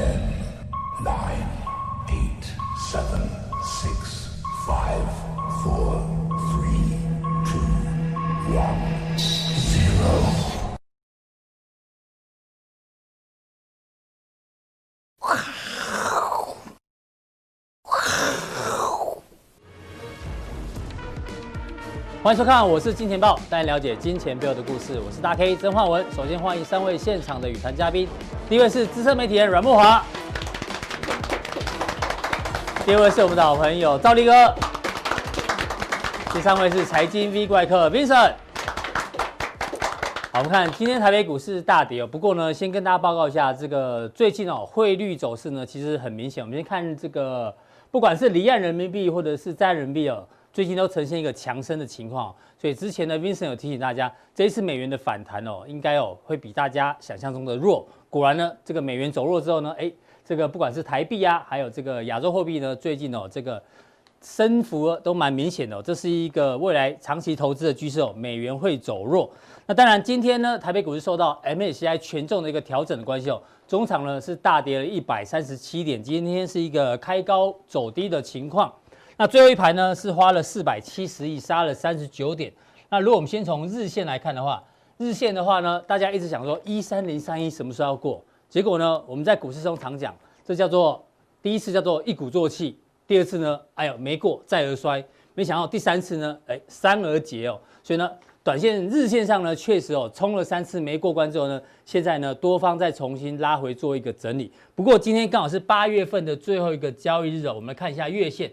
Okay. 欢迎收看，我是金钱豹，带你了解金钱背后的故事。我是大 K 曾焕文。首先欢迎三位现场的与谈嘉宾，第一位是资深媒体人阮慕华，第二位是我们的好朋友赵立哥，第三位是财经 V 怪客 Vincent。好，我们看今天台北股市大跌哦，不过呢，先跟大家报告一下，这个最近哦汇率走势呢，其实很明显。我们先看这个，不管是离岸人民币或者是在人民币哦。最近都呈现一个强升的情况，所以之前呢，Vincent 有提醒大家，这一次美元的反弹哦，应该哦会比大家想象中的弱。果然呢，这个美元走弱之后呢，哎，这个不管是台币啊，还有这个亚洲货币呢，最近哦这个升幅都蛮明显的哦，这是一个未来长期投资的趋势哦，美元会走弱。那当然，今天呢，台北股市受到 MSCI 权重的一个调整的关系哦，中场呢是大跌了一百三十七点，今天是一个开高走低的情况。那最后一盘呢，是花了四百七十亿，杀了三十九点。那如果我们先从日线来看的话，日线的话呢，大家一直想说一三零三一什么时候要过？结果呢，我们在股市中常讲，这叫做第一次叫做一鼓作气，第二次呢，哎呦没过再而衰，没想到第三次呢，哎三而竭哦。所以呢，短线日线上呢，确实哦冲了三次没过关之后呢，现在呢多方再重新拉回做一个整理。不过今天刚好是八月份的最后一个交易日哦，我们来看一下月线。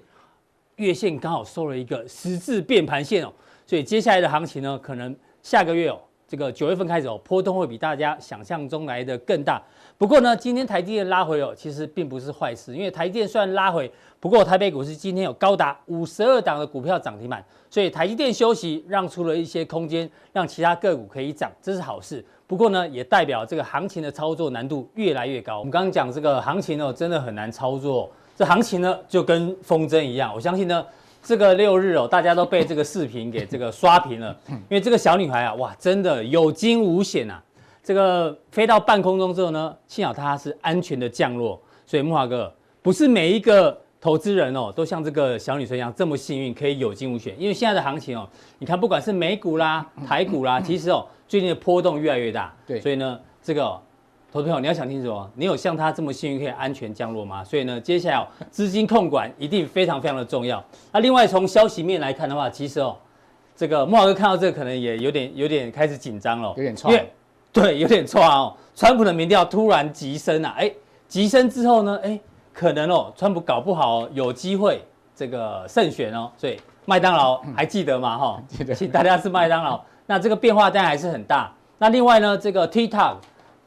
月线刚好收了一个十字变盘线哦，所以接下来的行情呢，可能下个月哦，这个九月份开始哦，波动会比大家想象中来的更大。不过呢，今天台积电拉回哦，其实并不是坏事，因为台积电虽然拉回，不过台北股市今天有高达五十二档的股票涨停板，所以台积电休息，让出了一些空间，让其他个股可以涨，这是好事。不过呢，也代表这个行情的操作难度越来越高。我们刚刚讲这个行情哦，真的很难操作。这行情呢，就跟风筝一样。我相信呢，这个六日哦，大家都被这个视频给这个刷屏了。因为这个小女孩啊，哇，真的有惊无险啊。这个飞到半空中之后呢，幸好她是安全的降落。所以木华哥，不是每一个投资人哦，都像这个小女生一样这么幸运，可以有惊无险。因为现在的行情哦，你看不管是美股啦、台股啦，其实哦，最近的波动越来越大。对，所以呢，这个、哦。投资朋友，你要想清楚哦，你有像他这么幸运可以安全降落吗？所以呢，接下来哦，资金控管一定非常非常的重要。那另外从消息面来看的话，其实哦，这个莫老哥看到这个可能也有点有点开始紧张了，有点错，因为对，有点错啊哦。川普的民调突然急升啊，哎，急升之后呢，哎，可能哦，川普搞不好有机会这个胜选哦。所以麦当劳还记得吗？哈，记得，请大家吃麦当劳。那这个变化当然还是很大。那另外呢，这个 TikTok。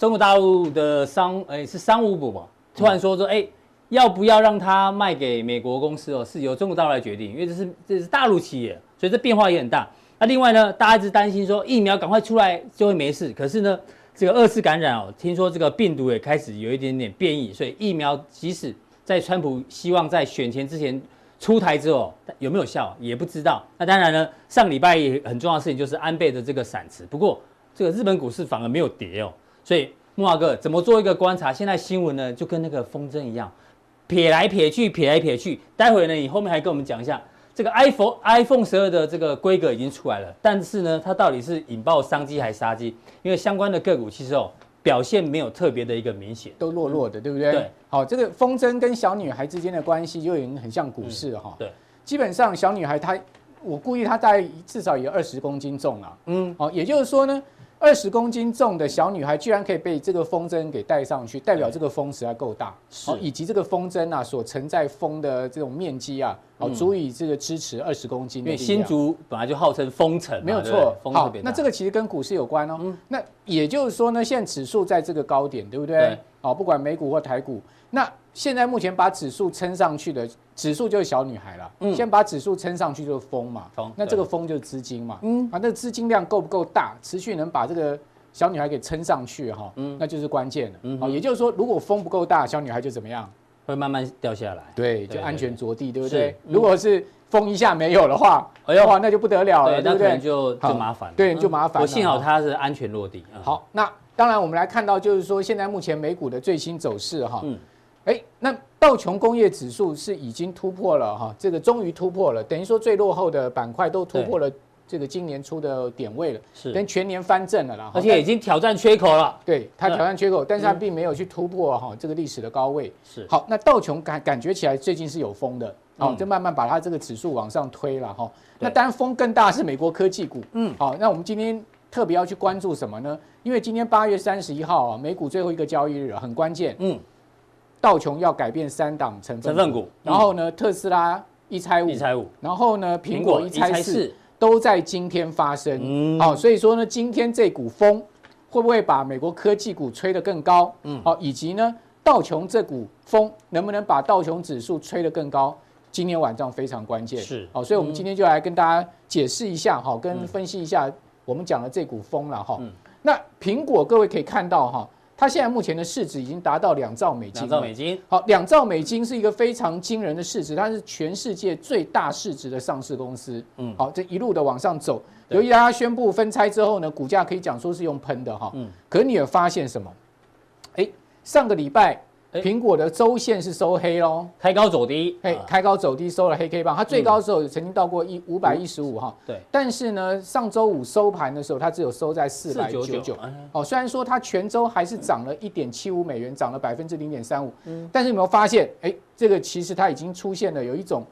中国大陆的商，哎，是商务部吧？突然说说，哎，要不要让它卖给美国公司哦？是由中国大陆来决定，因为这是这是大陆企业，所以这变化也很大。那另外呢，大家一直担心说疫苗赶快出来就会没事，可是呢，这个二次感染哦，听说这个病毒也开始有一点点变异，所以疫苗即使在川普希望在选前之前出台之后有没有效也不知道。那当然呢，上礼拜也很重要的事情就是安倍的这个闪辞，不过这个日本股市反而没有跌哦。所以木华哥怎么做一个观察？现在新闻呢就跟那个风筝一样，撇来撇去，撇来撇去。待会呢，你后面还跟我们讲一下这个 iPhone iPhone 十二的这个规格已经出来了，但是呢，它到底是引爆商机还是杀机？因为相关的个股其实哦表现没有特别的一个明显，都弱弱的，对不对？对。好，这个风筝跟小女孩之间的关系就已经很像股市哈、嗯。对。基本上小女孩她，我估计她大概至少有二十公斤重啊。嗯。哦，也就是说呢。二十公斤重的小女孩居然可以被这个风筝给带上去，代表这个风实在够大，是，以及这个风筝啊所承载风的这种面积啊，哦，足以这个支持二十公斤。因为新竹本来就号称风城，没有错。好，那这个其实跟股市有关哦。嗯，那也就是说呢，现在指数在这个高点，对不对？对。哦，不管美股或台股，那。现在目前把指数撑上去的指数就是小女孩了。嗯，先把指数撑上去就是风嘛。风，那这个风就是资金嘛。嗯，啊，那资金量够不够大，持续能把这个小女孩给撑上去哈？嗯，那就是关键了。嗯，好，也就是说，如果风不够大，小女孩就怎么样？会慢慢掉下来。对，就安全着地，对不对？如果是风一下没有的话，哎呦，那就不得了了，对不对？就就麻烦了。对，就麻烦。我幸好它是安全落地。好，那。当然我们来看到就是说现在目前美股的最新走势哈，嗯，哎，那道琼工业指数是已经突破了哈，这个终于突破了，等于说最落后的板块都突破了。这个今年初的点位了，是跟全年翻正了啦，而且已经挑战缺口了。对，它挑战缺口，但是它并没有去突破哈这个历史的高位。是好，那道琼感感觉起来最近是有风的，好，就慢慢把它这个指数往上推了哈。那当然风更大是美国科技股，嗯，好，那我们今天特别要去关注什么呢？因为今天八月三十一号啊，美股最后一个交易日很关键，嗯，道琼要改变三档成分股，然后呢，特斯拉一拆五，一拆五，然后呢，苹果一拆四。都在今天发生，嗯，好，所以说呢，今天这股风会不会把美国科技股吹得更高？嗯，好，以及呢，道琼这股风能不能把道琼指数吹得更高？今天晚上非常关键，是，好，所以我们今天就来跟大家解释一下，哈，跟分析一下我们讲的这股风了，哈。那苹果各位可以看到，哈。它现在目前的市值已经达到两兆美金。两兆美金，好，两兆美金是一个非常惊人的市值，它是全世界最大市值的上市公司。嗯，好，这一路的往上走，由于它宣布分拆之后呢，股价可以讲说是用喷的哈。嗯，可是你有发现什么？哎，上个礼拜。苹果的周线是收黑喽，开高走低，嘿，开高走低收了黑 K 棒，它最高的时候曾经到过一五百一十五哈，对，但是呢，上周五收盘的时候，它只有收在四百九十九，哦，虽然说它全周还是涨了一点七五美元，涨了百分之零点三五，嗯，但是有没有发现，哎，这个其实它已经出现了有一种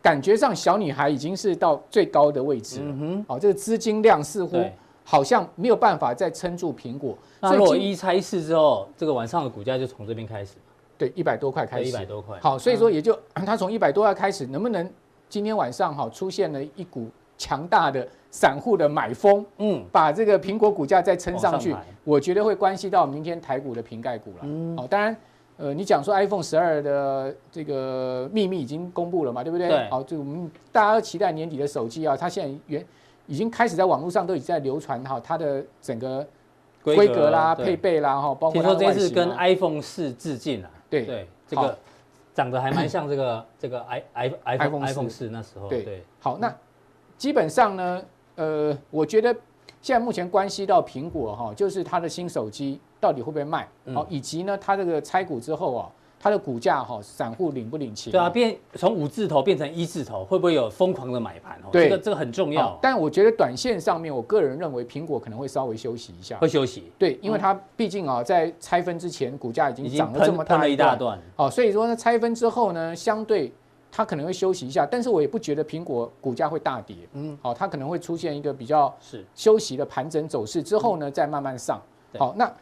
感觉上小女孩已经是到最高的位置了，嗯哼，哦，这个资金量似乎好像没有办法再撑住苹果，那如果一拆四之后，这个晚上的股价就从这边开始。对，一百多块开始，一百多块。好，所以说也就它从一百多块开始，能不能今天晚上哈出现了一股强大的散户的买风，嗯，把这个苹果股价再撑上去，我觉得会关系到明天台股的瓶盖股了。嗯，好，当然，呃，你讲说 iPhone 十二的这个秘密已经公布了嘛，对不对？对。好，就我们大家都期待年底的手机啊，它现在原已经开始在网络上都已经在流传哈，它的整个规格啦、配备啦哈，包括听说这次跟 iPhone 四致敬了。对对，这个长得还蛮像这个 这个 i i iPhone iPhone 四那时候。对对，好，那基本上呢，呃，我觉得现在目前关系到苹果哈，就是它的新手机到底会不会卖，好，以及呢，它这个拆股之后啊。它的股价哈，散户领不领情？对啊，变从五字头变成一字头，会不会有疯狂的买盘？哦，对，这个这个很重要。但我觉得短线上面，我个人认为苹果可能会稍微休息一下。会休息？对，因为它毕竟啊，在拆分之前，股价已经涨了这么大一大段。哦，所以说呢，拆分之后呢，相对它可能会休息一下，但是我也不觉得苹果股价会大跌。嗯，好，它可能会出现一个比较是休息的盘整走势之后呢，再慢慢上。好，那。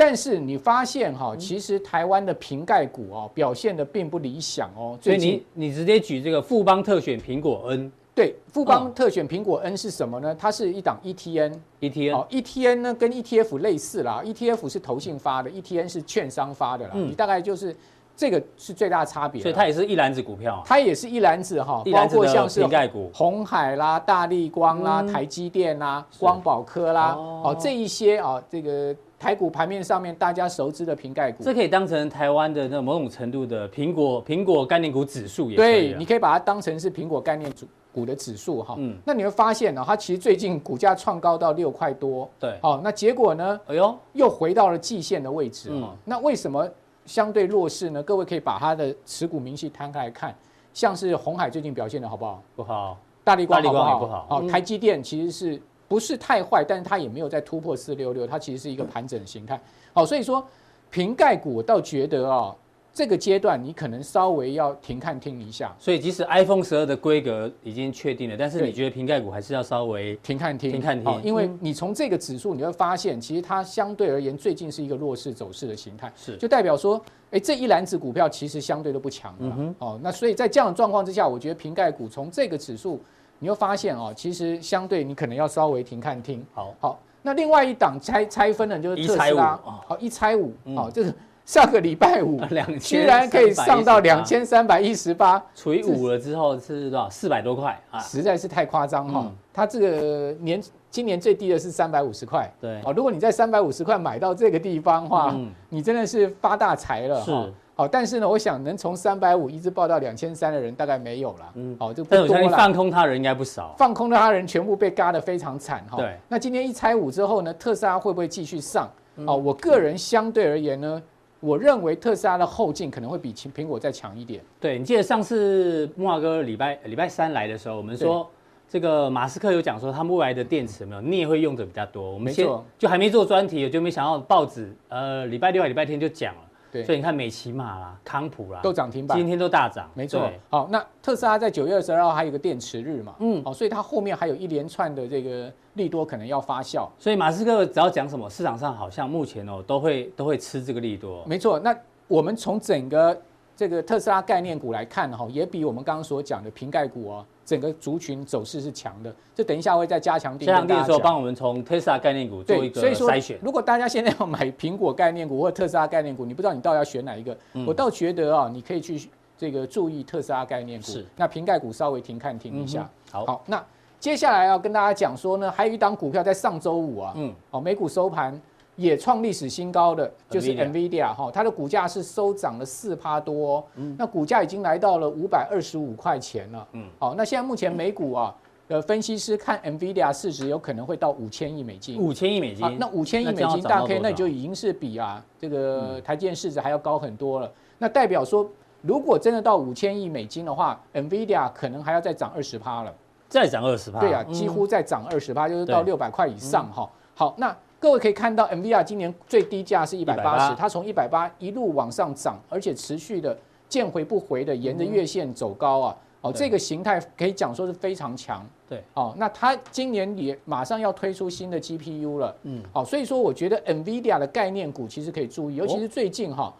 但是你发现哈，其实台湾的瓶盖股哦表现的并不理想哦。所以你你直接举这个富邦特选苹果 N，对，富邦特选苹果 N 是什么呢？它是一档 ETN，ETN 哦，ETN 呢跟 ETF 类似啦，ETF 是投信发的，ETN 是券商发的啦。你大概就是这个是最大差别。所以它也是一篮子股票，它也是一篮子哈，包括像是红海啦、大立光啦、台积电啦、光宝科啦，哦这一些啊这个。台股盘面上面大家熟知的瓶盖股，这可以当成台湾的那某种程度的苹果苹果概念股指数也。对，你可以把它当成是苹果概念股的指数哈。嗯，那你会发现呢，它其实最近股价创高到六块多。对，好，那结果呢？哎呦，又回到了季线的位置。嗯，那为什么相对弱势呢？各位可以把它的持股明细摊开来看，像是红海最近表现的好不好？不好。大力光好不好？不好。好，台积电其实是。不是太坏，但是它也没有再突破四六六，它其实是一个盘整的形态。好，所以说瓶盖股我倒觉得啊、哦，这个阶段你可能稍微要停看听一下。所以即使 iPhone 十二的规格已经确定了，但是你觉得瓶盖股还是要稍微停看听，停看听，因为你从这个指数你会发现，其实它相对而言最近是一个弱势走势的形态，是就代表说，哎，这一篮子股票其实相对都不强了。嗯，哦，那所以在这样的状况之下，我觉得瓶盖股从这个指数。你会发现哦，其实相对你可能要稍微停看听。好，好，那另外一档拆拆分的就是特斯拉，好一拆五，好这是上个礼拜五 居然可以上到两千三百一十八，除以五了之后是多少？四百多块啊，实在是太夸张哈。它这个年今年最低的是三百五十块，对，哦，如果你在三百五十块买到这个地方的话，你真的是发大财了哈。好，但是呢，我想能从三百五一直报到两千三的人大概没有了。嗯，好，就不多了。放空他人应该不少。放空的他人全部被嘎得非常惨哈。对。那今天一拆五之后呢，特斯拉会不会继续上？哦，我个人相对而言呢，我认为特斯拉的后劲可能会比苹果再强一点。对，你记得上次木华哥礼拜礼拜三来的时候，我们说这个马斯克有讲说他们未来的电池有没有，你也会用的比较多。我们先就还没做专题，就没想到报纸呃礼拜六还礼拜天就讲了。对，所以你看美骑马啦、康普啦都涨停板，今天都大涨，没错。好，那特斯拉在九月二十二号还有个电池日嘛，嗯，好，所以它后面还有一连串的这个利多可能要发酵。所以马斯克只要讲什么，市场上好像目前哦都会都会吃这个利多。没错，那我们从整个这个特斯拉概念股来看哈，也比我们刚刚所讲的瓶盖股哦。整个族群走势是强的，就等一下会再加强定。加强定的时候，帮我们从特斯拉概念股做一个筛选。如果大家现在要买苹果概念股或特斯拉概念股，你不知道你到底要选哪一个，嗯、我倒觉得啊，你可以去这个注意特斯拉概念股。是，那瓶盖股稍微停看停一下。好，那接下来要跟大家讲说呢，还有一档股票在上周五啊，嗯，哦，美股收盘。也创历史新高的就是 NVIDIA 哈，它的股价是收涨了四趴多，嗯，那股价已经来到了五百二十五块钱了，嗯，好，那现在目前美股啊，呃，分析师看 NVIDIA 市值有可能会到五千亿美金，五千亿美金，那五千亿美金大 K，那就已经是比啊这个台积电市值还要高很多了，那代表说，如果真的到五千亿美金的话，NVIDIA 可能还要再涨二十趴了，再涨二十趴，对啊，几乎再涨二十趴，就是到六百块以上哈，好，那。各位可以看到，NVIDIA 今年最低价是一百八。十，它从一百八一路往上涨，而且持续的见回不回的沿着月线走高啊，哦，这个形态可以讲说是非常强。对，哦，那它今年也马上要推出新的 GPU 了，嗯，哦，所以说我觉得 NVIDIA 的概念股其实可以注意，尤其是最近哈，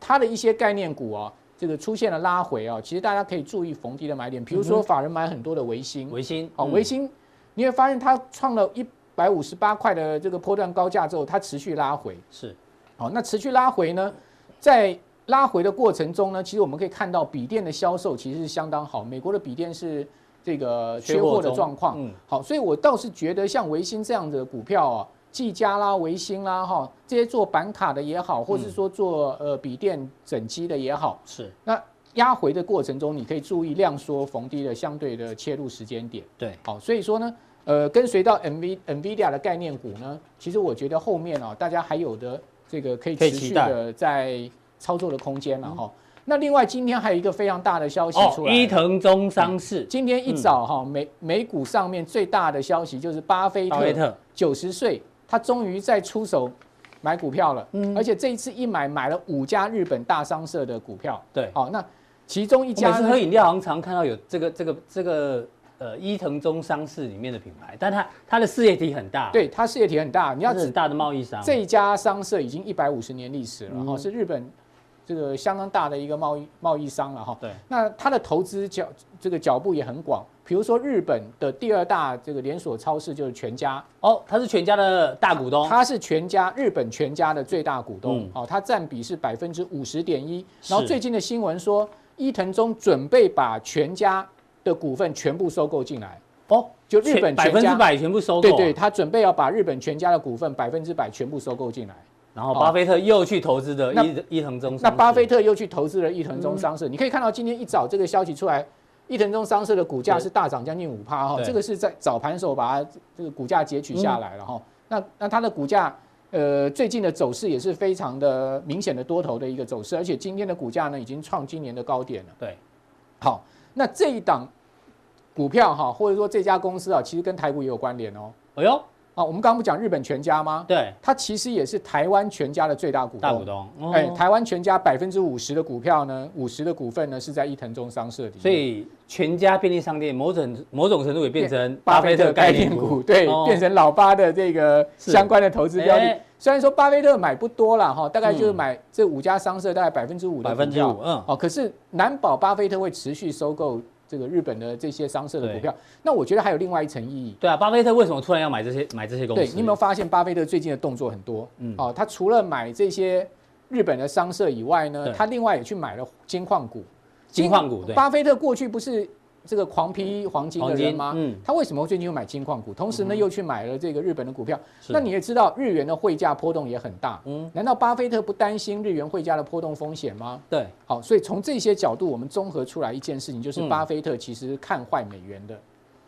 它的一些概念股啊，这个出现了拉回啊，其实大家可以注意逢低的买点，比如说法人买很多的维新，维新，哦，维新，你会发现它创了一。百五十八块的这个波段高价之后，它持续拉回，是，好，那持续拉回呢，在拉回的过程中呢，其实我们可以看到笔电的销售其实是相当好，美国的笔电是这个缺货的状况，嗯，好，所以我倒是觉得像维新这样子的股票啊，技嘉啦、维新啦，哈，这些做板卡的也好，或是说做呃笔电整机的也好，是，那压回的过程中，你可以注意量缩逢低的相对的切入时间点，对，好，所以说呢。呃，跟随到 NV NVIDIA 的概念股呢，其实我觉得后面啊，大家还有的这个可以持续的在操作的空间了哈。那另外今天还有一个非常大的消息出来，伊藤忠商事。今天一早哈，美美股上面最大的消息就是巴菲特九十岁，他终于在出手买股票了，而且这一次一买买了五家日本大商社的股票。对，好，那其中一家是喝饮料行常看到有这个这个这个。呃，伊藤忠商事里面的品牌，但它它的事业体很大，对，它事业体很大。你要指大的贸易商，这一家商社已经一百五十年历史了哈，是日本这个相当大的一个贸易贸易商了哈。对，那它的投资脚这个脚步也很广，比如说日本的第二大这个连锁超市就是全家哦，它是全家的大股东，它是全家日本全家的最大股东哦，它占比是百分之五十点一。然后最近的新闻说，伊藤忠准备把全家。的股份全部收购进来哦，就日本百分之百全部收购，对对，他准备要把日本全家的股份百分之百全部收购进来，然后巴菲特又去投资的伊伊藤忠，那巴菲特又去投资了伊藤忠商事，你可以看到今天一早这个消息出来，伊藤忠商社的股价是大涨将近五趴哈，这个是在早盘时候把它这个股价截取下来了哈，那那它的股价呃最近的走势也是非常的明显的多头的一个走势，而且今天的股价呢已经创今年的高点了，对，好，那这一档。股票哈，或者说这家公司啊，其实跟台股也有关联哦。哎呦，啊，我们刚刚不讲日本全家吗？对，它其实也是台湾全家的最大股东。大股东，哎，台湾全家百分之五十的股票呢，五十的股份呢是在伊藤忠商社里。所以全家便利商店某种某种程度也变成巴菲特概念股，对，变成老巴的这个相关的投资标的。虽然说巴菲特买不多了哈，大概就是买这五家商社大概百分之五的。百分之五，嗯，哦，可是难保巴菲特会持续收购。这个日本的这些商社的股票，那我觉得还有另外一层意义。对啊，巴菲特为什么突然要买这些买这些公司？对，你有没有发现巴菲特最近的动作很多？嗯，哦，他除了买这些日本的商社以外呢，他另外也去买了金矿股。金矿股对，巴菲特过去不是这个狂批黄金的人吗？嗯，他为什么最近又买金矿股？同时呢，又去买了这个日本的股票？那你也知道，日元的汇价波动也很大。嗯，难道巴菲特不担心日元汇价的波动风险吗？对，好，所以从这些角度，我们综合出来一件事情，就是巴菲特其实看坏美元的。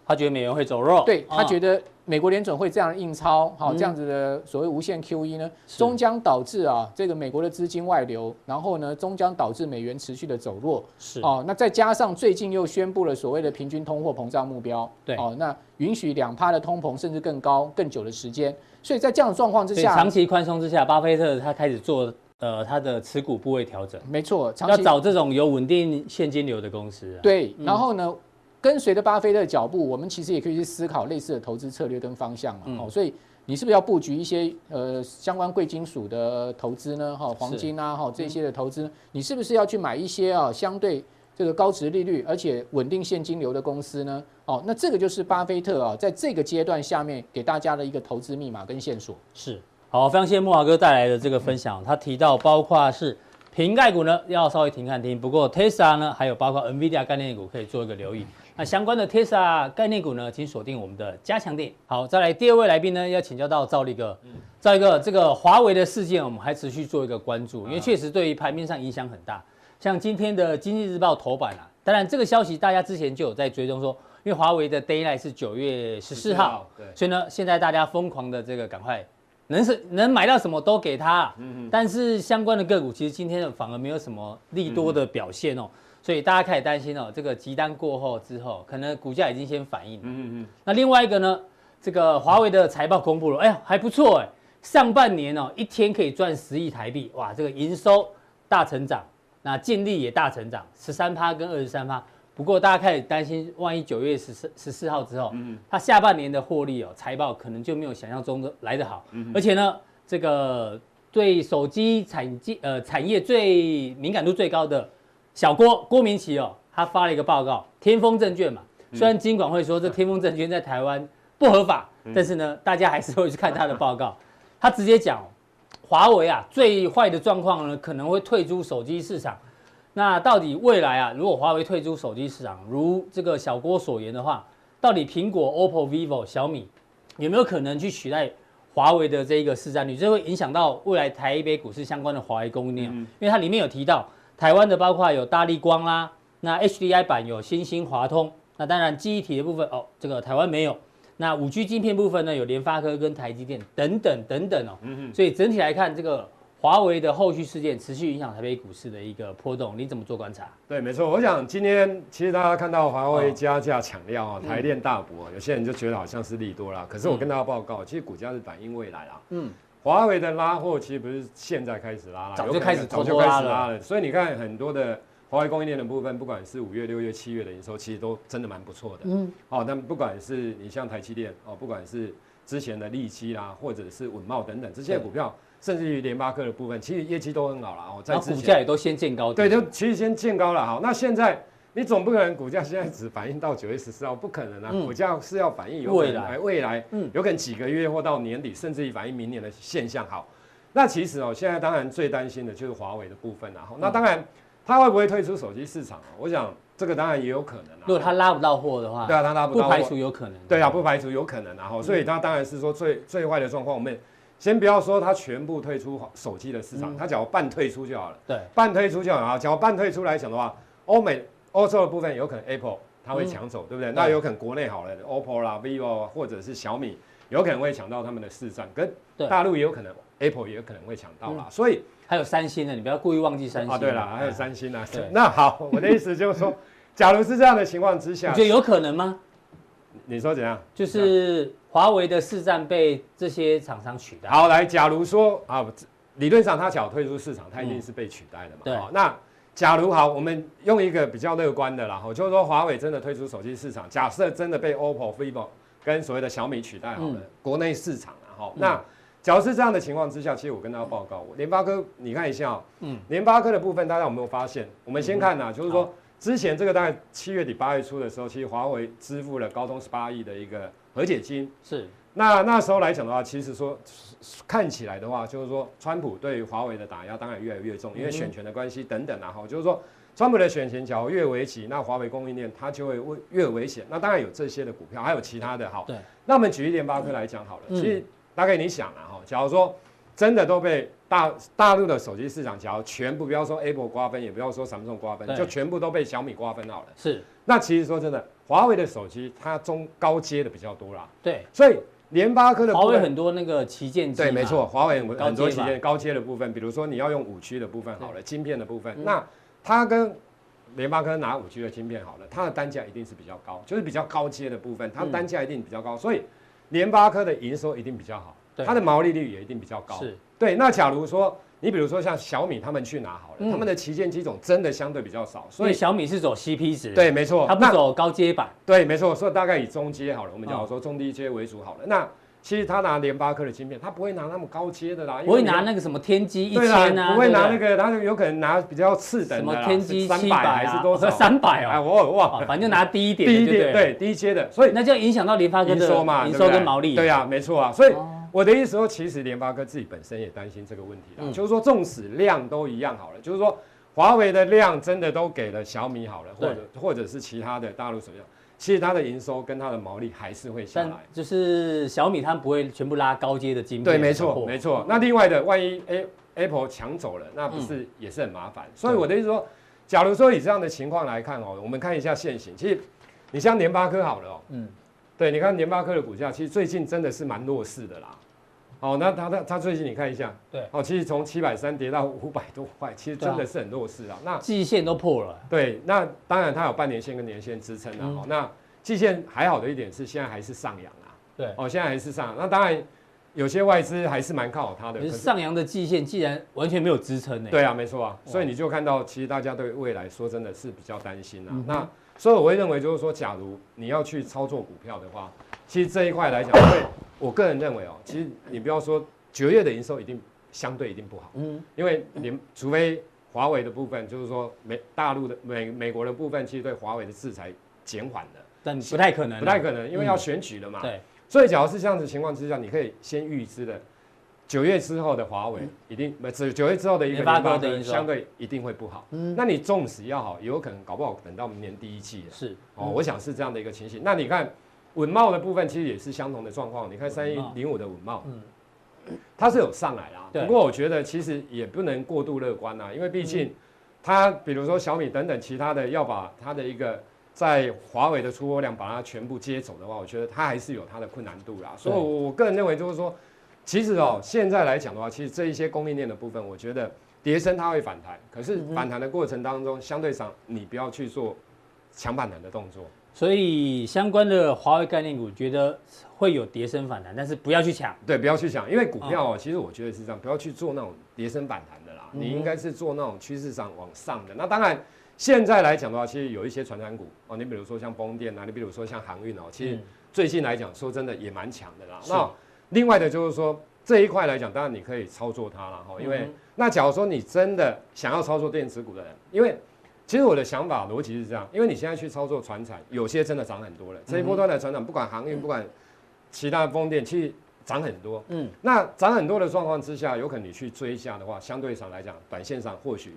他觉得美元会走弱，对，他觉得美国联准会这样印钞，好，这样子的所谓无限 QE 呢，终将导致啊这个美国的资金外流，然后呢终将导致美元持续的走弱，是。哦，那再加上最近又宣布了所谓的平均通货膨胀目标，对，哦，那允许两趴的通膨甚至更高更久的时间，所以在这样的状况之下，长期宽松之下，巴菲特他开始做呃他的持股部位调整，没错，要找这种有稳定现金流的公司，啊，对，然后呢？嗯跟随着巴菲特的脚步，我们其实也可以去思考类似的投资策略跟方向嘛。所以你是不是要布局一些呃相关贵金属的投资呢？哈，黄金啊，哈这些的投资，你是不是要去买一些啊相对这个高值利率而且稳定现金流的公司呢？哦，那这个就是巴菲特啊在这个阶段下面给大家的一个投资密码跟线索。是，好，非常谢谢慕驊哥带来的这个分享。他提到包括是。瓶盖股呢要稍微停看停，不过 Tesla 呢还有包括 NVIDIA 概念股可以做一个留意。那相关的 Tesla 概念股呢，请锁定我们的加强錠。好，再来第二位来宾呢，要请教到赵力哥。赵力哥，这个华为的事件，我们还持续做一个关注，因为确实对于盘面上影响很大。像今天的经济日报头版啊，当然这个消息大家之前就有在追踪说，因为华为的 d a y l i g h t 是九月十四号，对，所以呢，现在大家疯狂的这个赶快。能是能买到什么都给他，但是相关的个股其实今天反而没有什么利多的表现哦，所以大家开始担心哦，这个急单过后之后，可能股价已经先反应。嗯嗯，那另外一个呢，这个华为的财报公布了，哎呀还不错哎，上半年哦一天可以赚十亿台币，哇，这个营收大成长，那净利也大成长，十三趴跟二十三趴。不过大家开始担心，万一九月十四十四号之后，嗯，它下半年的获利哦，财报可能就没有想象中的来得好。嗯，而且呢，这个对手机产业呃产业最敏感度最高的小郭郭明奇哦，他发了一个报告，天风证券嘛。虽然金管会说这天风证券在台湾不合法，但是呢，大家还是会去看他的报告。他直接讲，华为啊，最坏的状况呢，可能会退出手机市场。那到底未来啊，如果华为退出手机市场，如这个小郭所言的话，到底苹果、OPPO、vivo、小米有没有可能去取代华为的这一个市占率？这会影响到未来台北股市相关的华为供应链，因为它里面有提到台湾的包括有大力光啦，那 HDI 版有新兴华通，那当然记忆体的部分哦，这个台湾没有。那五 G 晶片部分呢，有联发科跟台积电等等等等哦。嗯所以整体来看这个。华为的后续事件持续影响台北股市的一个波动，你怎么做观察？对，没错。我想今天其实大家看到华为加价抢料啊，台电大补，有些人就觉得好像是利多啦。可是我跟大家报告，其实股价是反映未来啦。嗯，华为的拉货其实不是现在开始拉了，早就开始早就开始拉了。所以你看很多的华为供应链的部分，不管是五月、六月、七月的营收，其实都真的蛮不错的。嗯，好，但不管是你像台积电哦，不管是之前的力积啦，或者是稳懋等等这些股票。甚至于联发科的部分，其实业绩都很好了哦，在之前股价也都先见高点，对，就其实先见高了。好，那现在你总不可能股价现在只反映到九月十四号，不可能啊，股价是要反映有未来，未来，嗯，有可能几个月或到年底，甚至于反映明年的现象。好，那其实哦，现在当然最担心的就是华为的部分啊。那当然，它会不会退出手机市场？我想这个当然也有可能啊。如果它拉不到货的话，对啊，它拉不到货，不排除有可能。对啊，不排除有可能。然后，所以它当然是说最最坏的状况，我们。先不要说它全部退出手机的市场，它只要半退出就好了。对，半退出就好了。假如半退出来讲的话，欧美、欧洲的部分有可能 Apple 它会抢走，对不对？那有可能国内好了，OPPO 啦、vivo 或者是小米，有可能会抢到他们的市占。跟大陆也有可能，Apple 也有可能会抢到啦。所以还有三星呢，你不要故意忘记三星啊。对了，还有三星啊。那好，我的意思就是说，假如是这样的情况之下，你觉得有可能吗？你说怎样？就是华为的市占被这些厂商取代。好，来，假如说啊，理论上它想要退出市场，它一定是被取代的嘛。对。那假如好，我们用一个比较乐观的啦，就是说华为真的退出手机市场，假设真的被 OPPO、vivo 跟所谓的小米取代好了，国内市场啊，哈。那假如是这样的情况之下，其实我跟大家报告，联发科，你看一下，嗯，联发科的部分，大家有没有发现？我们先看呐，就是说。之前这个大概七月底八月初的时候，其实华为支付了高通十八亿的一个和解金。是。那那时候来讲的话，其实说看起来的话，就是说川普对于华为的打压当然越来越重，因为选权的关系等等然后就是说川普的选情假如越危急，那华为供应链它就会越危险。那当然有这些的股票，还有其他的哈。对。那我们举一联发科来讲好了，其实大概你想啊哈，假如说真的都被大大陆的手机市场，假如全部不要说 Apple 瓜分，也不要说 Samsung 瓜分，就全部都被小米瓜分好了。是。那其实说真的，华为的手机它中高阶的比较多啦。对。所以联发科的华为很多那个旗舰机。对，没错，华为很多旗舰高阶的部分，比如说你要用五 G 的部分好了，晶片的部分，那它跟联发科拿五 G 的晶片好了，它的单价一定是比较高，就是比较高阶的部分，它的单价一定比较高，所以联发科的营收一定比较好，它的毛利率也一定比较高。是，对。那假如说你比如说像小米他们去拿好了，他们的旗舰机种真的相对比较少，所以小米是走 CP 值。对，没错，它不走高阶版。对，没错，所以大概以中阶好了，我们假如说中低阶为主好了，那。其实他拿联发科的芯片，他不会拿那么高阶的啦，不会拿那个什么天玑一千啊，不会拿那个，他有可能拿比较次等的，什么天玑三百还是多少？三百哦，哇哇，反正就拿低一点，低一点，对，低阶的，所以那就影响到联发科的营收嘛，营收跟毛利。对呀，没错啊，所以我的意思说，其实联发科自己本身也担心这个问题了，就是说纵使量都一样好了，就是说华为的量真的都给了小米好了，或者或者是其他的大陆手机。其实它的营收跟它的毛利还是会下来，就是小米它不会全部拉高阶的晶片。对，没错，没错。那另外的，万一 A Apple 抢走了，那不是也是很麻烦？所以我的意思说，假如说以这样的情况来看哦，我们看一下现行。其实你像联发科好了哦，嗯，对，你看联发科的股价，其实最近真的是蛮弱势的啦。哦，那它它它最近你看一下，对，哦，其实从七百三跌到五百多块，其实真的是很弱势啊。那季线都破了。对，那当然它有半年线跟年线支撑啊。哦，那季线还好的一点是现在还是上扬啊。对，哦，现在还是上。那当然有些外资还是蛮看好它的。可是上扬的季线既然完全没有支撑呢？对啊，没错啊。所以你就看到，其实大家对未来说真的是比较担心啊。那所以我会认为就是说，假如你要去操作股票的话。其实这一块来讲，因为我个人认为哦，其实你不要说九月的营收一定相对一定不好，嗯，因为你除非华为的部分，就是说美大陆的美美国的部分，其实对华为的制裁减缓了，但不太可能，不太可能，因为要选举了嘛，对，所以假如是这样子情况之下，你可以先预知的九月之后的华为一定不是九月之后的一个联发科相对一定会不好，嗯，那你纵使要好，有可能搞不好等到明年第一季是。哦，我想是这样的一个情形，那你看。稳懋的部分其实也是相同的状况，你看三一零五的稳懋，嗯，它是有上来啦。不过我觉得其实也不能过度乐观啦，因为毕竟它比如说小米等等其他的要把它的一个在华为的出货量把它全部接走的话，我觉得它还是有它的困难度啦。所以我个人认为就是说，其实哦，现在来讲的话，其实这一些供应链的部分，我觉得跌升它会反弹，可是反弹的过程当中，相对上你不要去做抢反弹的动作。所以相关的华为概念股，觉得会有跌升反弹，但是不要去抢。对，不要去抢，因为股票哦，其实我觉得是这样，不要去做那种跌升反弹的啦。你应该是做那种趋势上往上的。那当然，现在来讲的话，其实有一些传产股哦，你比如说像风电啊，你比如说像航运哦，其实最近来讲，说真的也蛮强的啦。那另外的就是说这一块来讲，当然你可以操作它了哈，因为那假如说你真的想要操作电子股的人，因为。其实我的想法逻辑是这样，因为你现在去操作船产，有些真的涨很多了。这一波段的船产，不管航运，不管其他的风电，其实涨很多。嗯，那涨很多的状况之下，有可能你去追一下的话，相对上来讲，短线上或许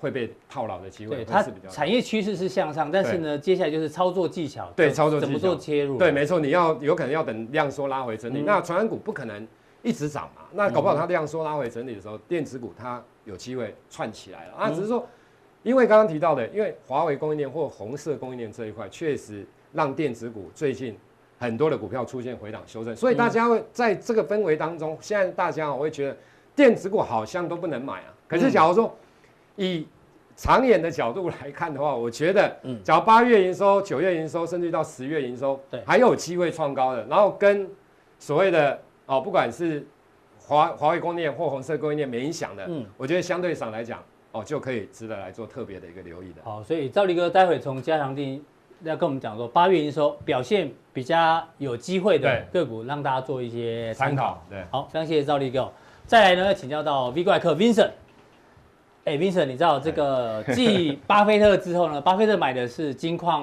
会被套牢的机会它是比较。产业趋势是向上，但是呢，接下来就是操作技巧。对，操作。怎么做切入？对，没错，你要有可能要等量缩拉回整理。那传染股不可能一直涨嘛？那搞不好它量缩拉回整理的时候，电子股它有机会串起来了啊，只是说。因为刚刚提到的，因为华为供应链或红色供应链这一块，确实让电子股最近很多的股票出现回档修正，所以大家会在这个氛围当中，现在大家我会觉得电子股好像都不能买啊。可是假如说以长远的角度来看的话，我觉得，嗯，只要八月营收、九月营收，甚至到十月营收，对，还有机会创高的，然后跟所谓的哦，不管是华华为供应链或红色供应链没影响的，嗯，我觉得相对上来讲。哦，就可以值得来做特别的一个留意的。好，所以赵立哥待会从加强地要跟我们讲说，八月营收表现比较有机会的个股，让大家做一些参考。对，好，非常谢谢赵立哥。再来呢，要请教到 V 怪客 Vincent。哎，Vincent，你知道这个继巴菲特之后呢？巴菲特买的是金矿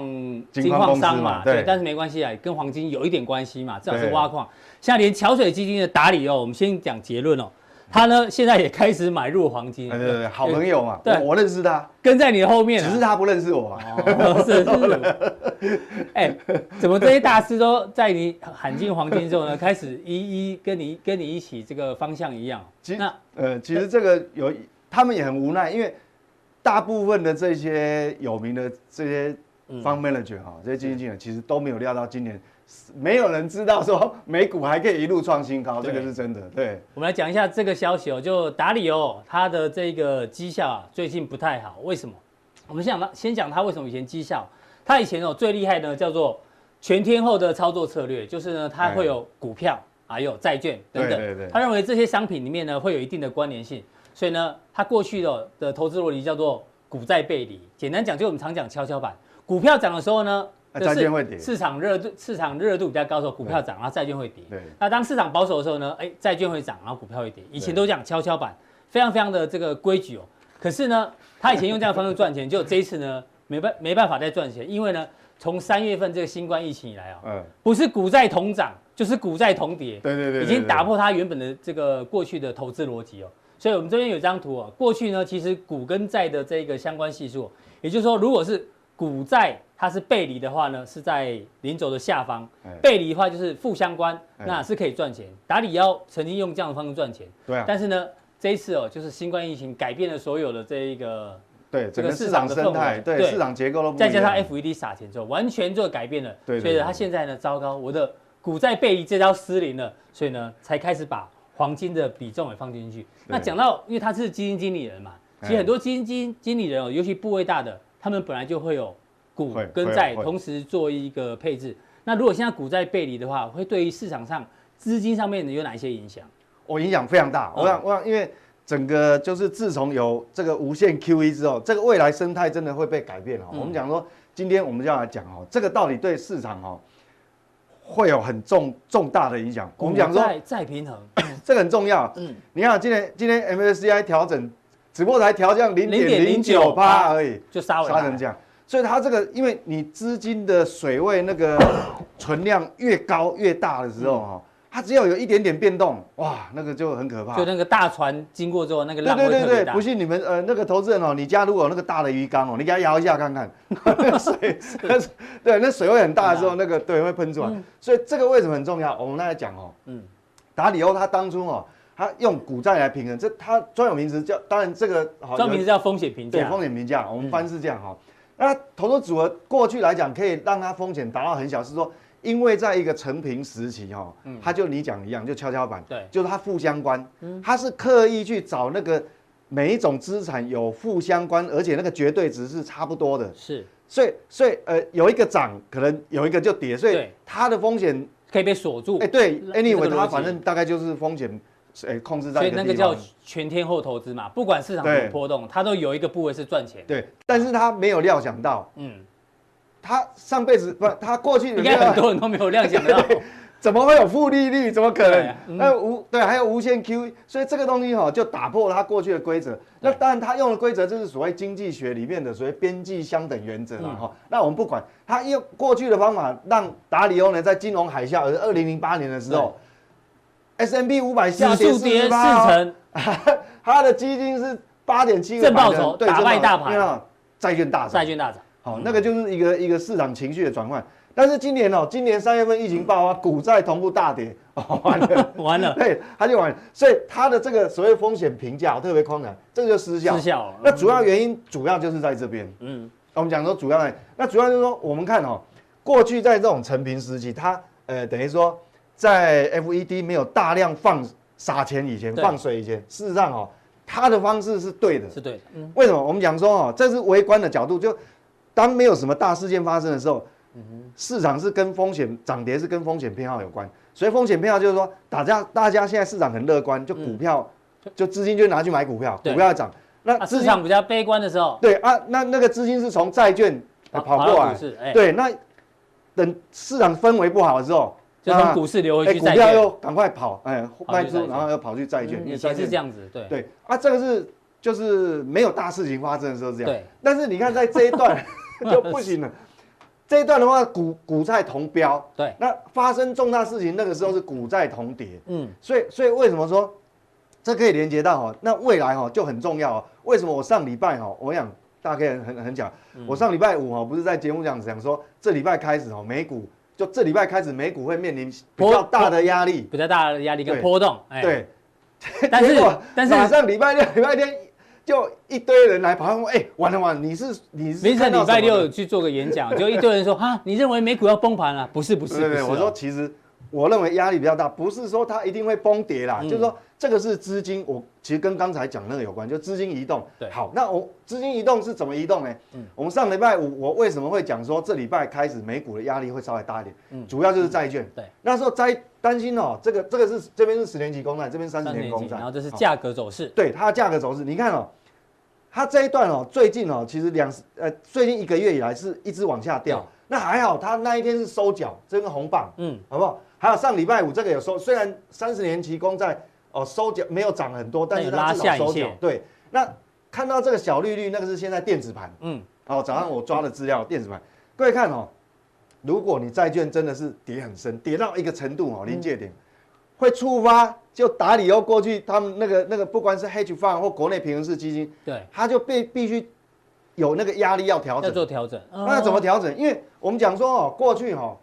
金矿商嘛？对，但是没关系啊，跟黄金有一点关系嘛，至少是挖矿。现在连桥水基金的打理哦，我们先讲结论哦。他呢，现在也开始买入黄金。对对对，好朋友嘛，对，我认识他，跟在你的后面，只是他不认识我。是是。哎，怎么这些大师都在你喊进黄金之后呢，开始一一跟你跟你一起这个方向一样？其实，呃，其实这个有。他们也很无奈，因为大部分的这些有名的这些 fund manager 哈，这些基金经理其实都没有料到今年没有人知道说美股还可以一路创新高，这个是真的。对，我们来讲一下这个消息哦，就达里欧他的这个绩效啊，最近不太好，为什么？我们先讲他，先讲他为什么以前绩效，他以前哦最厉害的叫做全天候的操作策略，就是呢他会有股票还有债券等等，他认为这些商品里面呢会有一定的关联性。所以呢，它过去的的投资逻辑叫做股债背离。简单讲，就我们常讲跷跷板，股票涨的时候呢，债券会跌。市场热度市场热度比较高的时候，股票涨，然后债券会跌。对。那当市场保守的时候呢，哎，债券会涨，然后股票会跌。以前都讲跷跷板，非常非常的这个规矩哦。可是呢，他以前用这样的方式赚钱，就这一次呢，没办没办法再赚钱，因为呢，从三月份这个新冠疫情以来啊，嗯，不是股债同涨，就是股债同跌。对对对。已经打破他原本的这个过去的投资逻辑哦。所以，我们这边有张图啊。过去呢，其实股跟债的这个相关系数，也就是说，如果是股债它是背离的话呢，是在零轴的下方；背离的话就是负相关，那是可以赚钱。达里欧曾经用这样的方式赚钱，对。但是呢，这一次哦，就是新冠疫情改变了所有的这一个对这个市场的生态，对市场结构都，再加上 FED 撒钱之后，完全就改变了。对。所以呢，他现在呢，糟糕，我的股债背离这招失灵了，所以呢，才开始把。黄金的比重也放进去。那讲到，因为他是基金经理人嘛，其实很多基金经经理人哦，尤其部位大的，他们本来就会有股跟债同时做一个配置。那如果现在股债背离的话，会对于市场上资金上面有哪一些影响？我影响非常大。我想，我想，因为整个就是自从有这个无限 QE 之后，这个未来生态真的会被改变哦。我们讲说，今天我们就要来讲哦，这个到底对市场哦。会有很重重大的影响。我们讲说再平衡，这个很重要。嗯，你看今天今天 MSCI 调整，只不过才调降零点零九趴而已，就杀杀成这样。所以它这个，因为你资金的水位那个存量越高越大的时候哈。它只要有一点点变动，哇，那个就很可怕。就那个大船经过之后，那个浪会。对对对对，不信你们呃那个投资人哦，你家如果有那个大的鱼缸哦，你给它摇一下看看，水，对，那水位很大的时候，那个对会喷出来。所以这个为什么很重要？我们来讲哦，嗯，达里欧他当初哦，他用股债来平衡，这他专有名词叫，当然这个专有名词叫风险评价。对，风险评价，我们翻是这样哈。那投资组合过去来讲，可以让它风险达到很小，是说。因为在一个成平时期哈，它就你讲一样，就跷跷板，对，就是它负相关，它是刻意去找那个每一种资产有负相关，而且那个绝对值是差不多的，是，所以所以呃有一个涨，可能有一个就跌，所以它的风险可以被锁住，哎，对，anyway 它反正大概就是风险，哎，控制在，所以那个叫全天候投资嘛，不管市场怎么波动，它都有一个部位是赚钱，对，但是他没有料想到，嗯。他上辈子不，他过去应该很多人都没有料想到，怎么会有负利率？怎么可能？那无对，还有无限 QE，所以这个东西哈就打破了他过去的规则。那当然，他用的规则就是所谓经济学里面的所谓边际相等原则了哈。那我们不管他用过去的方法，让达里欧呢在金融海啸，而二零零八年的时候，S&P 五百下跌四成，他的基金是八点七个正报酬，打败大盘，债券大涨，债券大涨。好，那个就是一个一个市场情绪的转换，但是今年哦，今年三月份疫情爆发，股债同步大跌，哦，完了，完了，对，他就完了，所以他的这个所谓风险评价特别宽松，这个就失效，失效。那主要原因主要就是在这边，嗯，我们讲说主要呢，那主要就是说，我们看哦，过去在这种成平时期，它呃等于说在 FED 没有大量放撒钱以前，放水以前，事实上哦，它的方式是对的，是对的，嗯，为什么？我们讲说哦，这是微观的角度就。当没有什么大事件发生的时候，市场是跟风险涨跌是跟风险偏好有关，所以风险偏好就是说，大家大家现在市场很乐观，就股票就资金就拿去买股票，股票涨。那市场比较悲观的时候，对啊，那那个资金是从债券跑过来，对，那等市场氛围不好的时候，就从股市流回去，股票又赶快跑，哎，卖出，然后又跑去债券，以前是这样子，对。对啊，这个是。就是没有大事情发生的时候是这样。对。但是你看在这一段 就不行了，这一段的话股股债同飙。对。那发生重大事情那个时候是股债同跌。嗯。所以所以为什么说这可以连接到哈？那未来哈就很重要。为什么我上礼拜哈，我想大家可以很很讲，我上礼拜五哈不是在节目这样讲说，这礼拜开始哈美股就这礼拜开始美股会面临比较大的压力，比较大的压力跟波动。对。但是，但是马上礼拜六、礼拜天就一堆人来跑，说：“哎，完了完了，你是你是。”没事礼拜六去做个演讲，就一堆人说：“哈，你认为美股要崩盘了？不是，不是，对对，我说其实我认为压力比较大，不是说它一定会崩跌啦，就是说这个是资金，我其实跟刚才讲那个有关，就资金移动。对，好，那我资金移动是怎么移动呢？嗯，我们上礼拜五我为什么会讲说这礼拜开始美股的压力会稍微大一点？嗯，主要就是债券。对，那时候在。担心哦，这个这个是这边是十年期公债，这边三十年公债，然后这是价格走势。对，它的价格走势，你看哦，它这一段哦，最近哦，其实两呃，最近一个月以来是一直往下掉。那还好，它那一天是收脚，这根红棒，嗯，好不好？还有上礼拜五这个有收，虽然三十年期公债哦收脚没有涨很多，但是它至少收脚。对，那看到这个小绿绿，那个是现在电子盘，嗯，哦，早上我抓的资料，电子盘，各位看哦。如果你债券真的是跌很深，跌到一个程度哦，临界点，会触发就打理由过去他们那个那个，不管是 hedge fund 或国内平衡式基金，对，他就必必须有那个压力要调整，要做调整。那怎么调整？因为我们讲说哦，过去哈，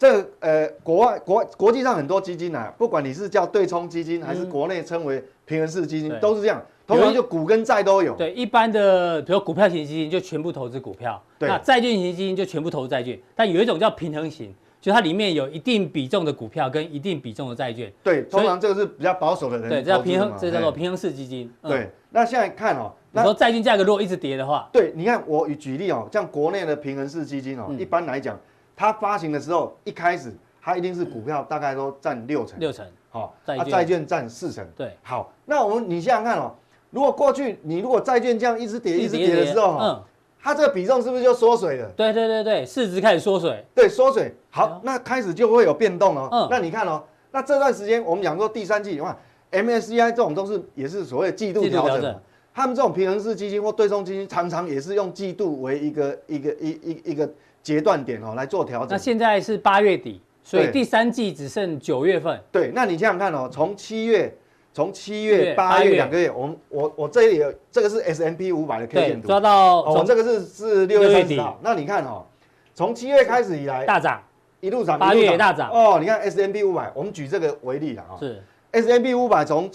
这呃国外国国际上很多基金啊，不管你是叫对冲基金还是国内称为平衡式基金，都是这样。通常就股跟债都有。对，一般的，比如股票型基金就全部投资股票，对。那债券型基金就全部投资债券。但有一种叫平衡型，就它里面有一定比重的股票跟一定比重的债券。对，通常这个是比较保守的人。对，这叫平衡，这叫做平衡式基金。对。那现在看哦，你说债券价格如果一直跌的话，对，你看我举例哦，像国内的平衡式基金哦，一般来讲，它发行的时候一开始它一定是股票大概都占六成，六成，好，它债券占四成。对。好，那我们你想想看哦。如果过去你如果债券这样一直跌一直跌的时候，嗯，它这个比重是不是就缩水了？对对对对，市值开始缩水。对，缩水。好，那开始就会有变动哦。嗯，那你看哦，那这段时间我们讲说第三季的话，MSCI 这种都是也是所谓季度调整。他们这种平衡式基金或对冲基金，常常也是用季度为一个一个一一一个阶段点哦来做调整。那现在是八月底，所以第三季只剩九月份。对，那你想想看哦，从七月。从七月、八月两个月，我们我我这里有这个是 S M P 五百的 K 线图，抓到哦，这个是是六月三十号。那你看哦，从七月开始以来大涨，一路涨，八月也大涨哦。你看 S M P 五百，我们举这个为例了啊。是 S M P 五百从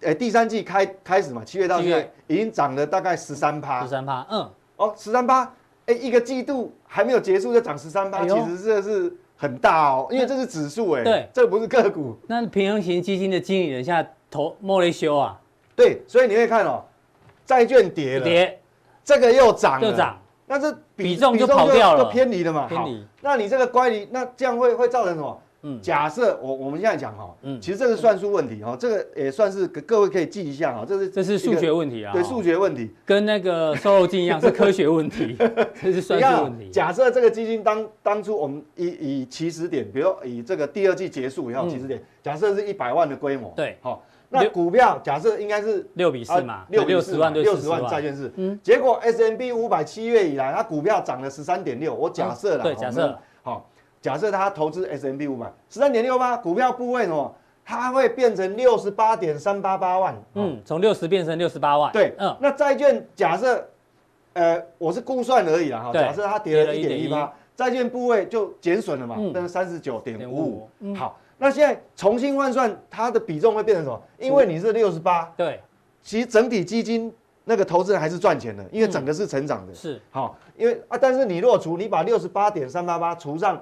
诶第三季开开始嘛，七月到现在已经涨了大概十三趴，十三趴，嗯，哦，十三趴，哎，一个季度还没有结束就涨十三趴，其实这是很大哦，因为这是指数哎，对，这不是个股。那平衡型基金的经理人现在。投莫雷修啊，对，所以你会看哦，债券跌了，跌，这个又涨了，又涨，那这比重就跑掉了，就偏离了嘛。偏离，那你这个乖离，那这样会会造成什么？嗯，假设我我们现在讲哈，嗯，其实这个算术问题哈，这个也算是各位可以记一下哈，这是这是数学问题啊，对，数学问题，跟那个瘦肉精一样是科学问题，这是算术问题。假设这个基金当当初我们以以起始点，比如以这个第二季结束以后起始点，假设是一百万的规模，对，好。那股票假设应该是六比四嘛，六六十万对六十万债券是，嗯，结果 S&P 五百七月以来，它股票涨了十三点六，我假设了，对，假设，好，假设他投资 S&P 五百十三点六八，股票部位哦，它会变成六十八点三八八万，嗯，从六十变成六十八万，对，嗯，那债券假设，呃，我是估算而已啦，哈，假设它跌了一点一八，债券部位就减损了嘛，变成三十九点五。五，好。那现在重新换算，它的比重会变成什么？因为你是六十八，对，其实整体基金那个投资人还是赚钱的，因为整个是成长的，是。好，因为啊，但是你若除，你把六十八点三八八除上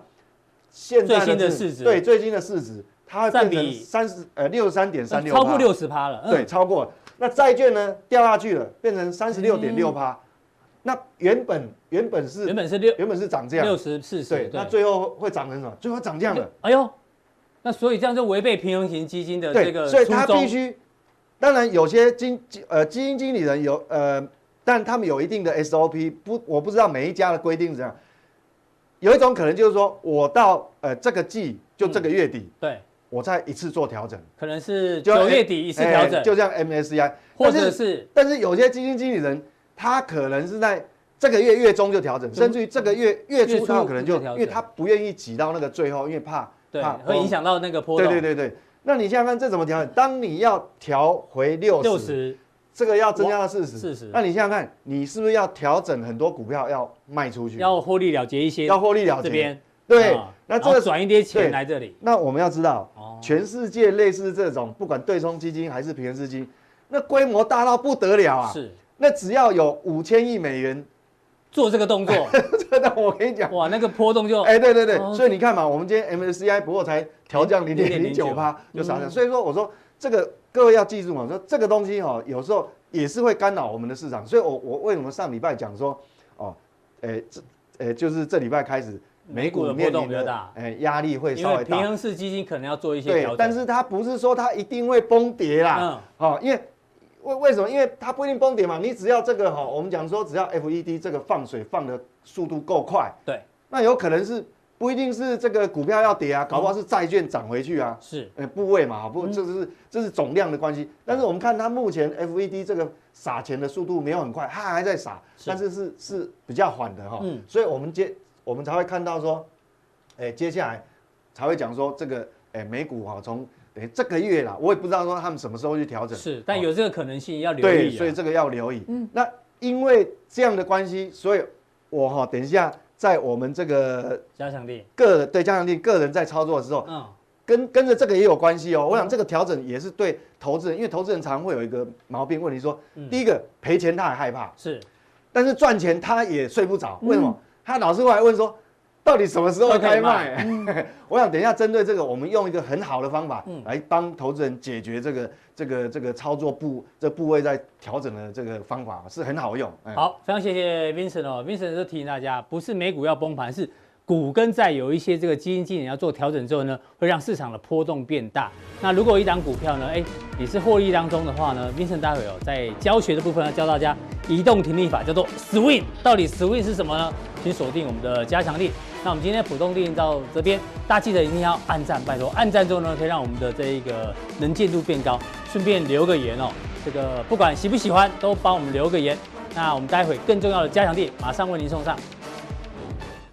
现在的市值，对，最新的市值，它会变成三十呃六十三点三六，超过六十趴了，对，超过。那债券呢掉下去了，变成三十六点六趴，那原本原本是原本是六原本是涨这样，六十四十，对，那最后会涨成什么？最后涨这样了，哎呦。那所以这样就违背平衡型基金的这个，所以他必须，当然有些基呃基金经理人有呃，但他们有一定的 SOP，不，我不知道每一家的规定是怎样。有一种可能就是说，我到呃这个季就这个月底，对，我再一次做调整，可能是九月底一次调整，就像 MSCI，或者是，但是有些基金经理人他可能是在这个月月中就调整，甚至于这个月月初他可能就，因为他不愿意挤到那个最后，因为怕怕会影响到那个波动。对对对对，那你想想看这怎么调整？当你要调回六十，这个要增加到四十，四十，那你想想看，你是不是要调整很多股票要卖出去，要获利了结一些，要获利了结。这边。对，那这个转一点钱来这里。那我们要知道，全世界类似这种，不管对冲基金还是平衡基金，那规模大到不得了啊！是，那只要有五千亿美元做这个动作，真的，我跟你讲，哇，那个波动就哎，对对对，所以你看嘛，我们今天 MSCI 不过才调降零点零九趴，就啥的。所以说，我说这个各位要记住嘛，说这个东西哈，有时候也是会干扰我们的市场。所以我我为什么上礼拜讲说，哦，诶，这诶就是这礼拜开始。美股的波动比较大，哎，压力会稍微大。平衡式基金可能要做一些调整，但是它不是说它一定会崩跌啦。嗯，好，因为为为什么？因为它不一定崩跌嘛。你只要这个哈，我们讲说只要 FED 这个放水放的速度够快，对，那有可能是不一定是这个股票要跌啊，搞不好是债券涨回去啊。是，哎，部位嘛，不，这是这是总量的关系。但是我们看它目前 FED 这个撒钱的速度没有很快，它还在撒，但是是是比较缓的哈。嗯，所以我们接我们才会看到说。哎，接下来才会讲说这个，哎，美股哈，从等于这个月啦，我也不知道说他们什么时候去调整。是，但有这个可能性要留意。对，所以这个要留意。嗯，那因为这样的关系，所以我哈，等一下在我们这个加强力个人对加强力个人在操作的时候，嗯，跟跟着这个也有关系哦。我想这个调整也是对投资人，因为投资人常常会有一个毛病问题说，第一个赔钱他还害怕，是，但是赚钱他也睡不着。为什么？他老是会来问说。到底什么时候开卖？嗯、我想等一下针对这个，我们用一个很好的方法来帮投资人解决这个这个这个操作部这部位在调整的这个方法是很好用。好，非常谢谢 Vincent 哦，Vincent 就提醒大家，不是美股要崩盘，是。股跟债有一些这个基金经理要做调整之后呢，会让市场的波动变大。那如果一档股票呢，哎，你是获利当中的话呢，Vincent 待会哦在教学的部分要教大家移动停利法，叫做 Swing。到底 Swing 是什么呢？请锁定我们的加强錠。那我们今天浦东店到这边，大家记得一定要按赞，拜托按赞之后呢，可以让我们的这一个能见度变高。顺便留个言哦，这个不管喜不喜欢，都帮我们留个言。那我们待会更重要的加强店马上为您送上。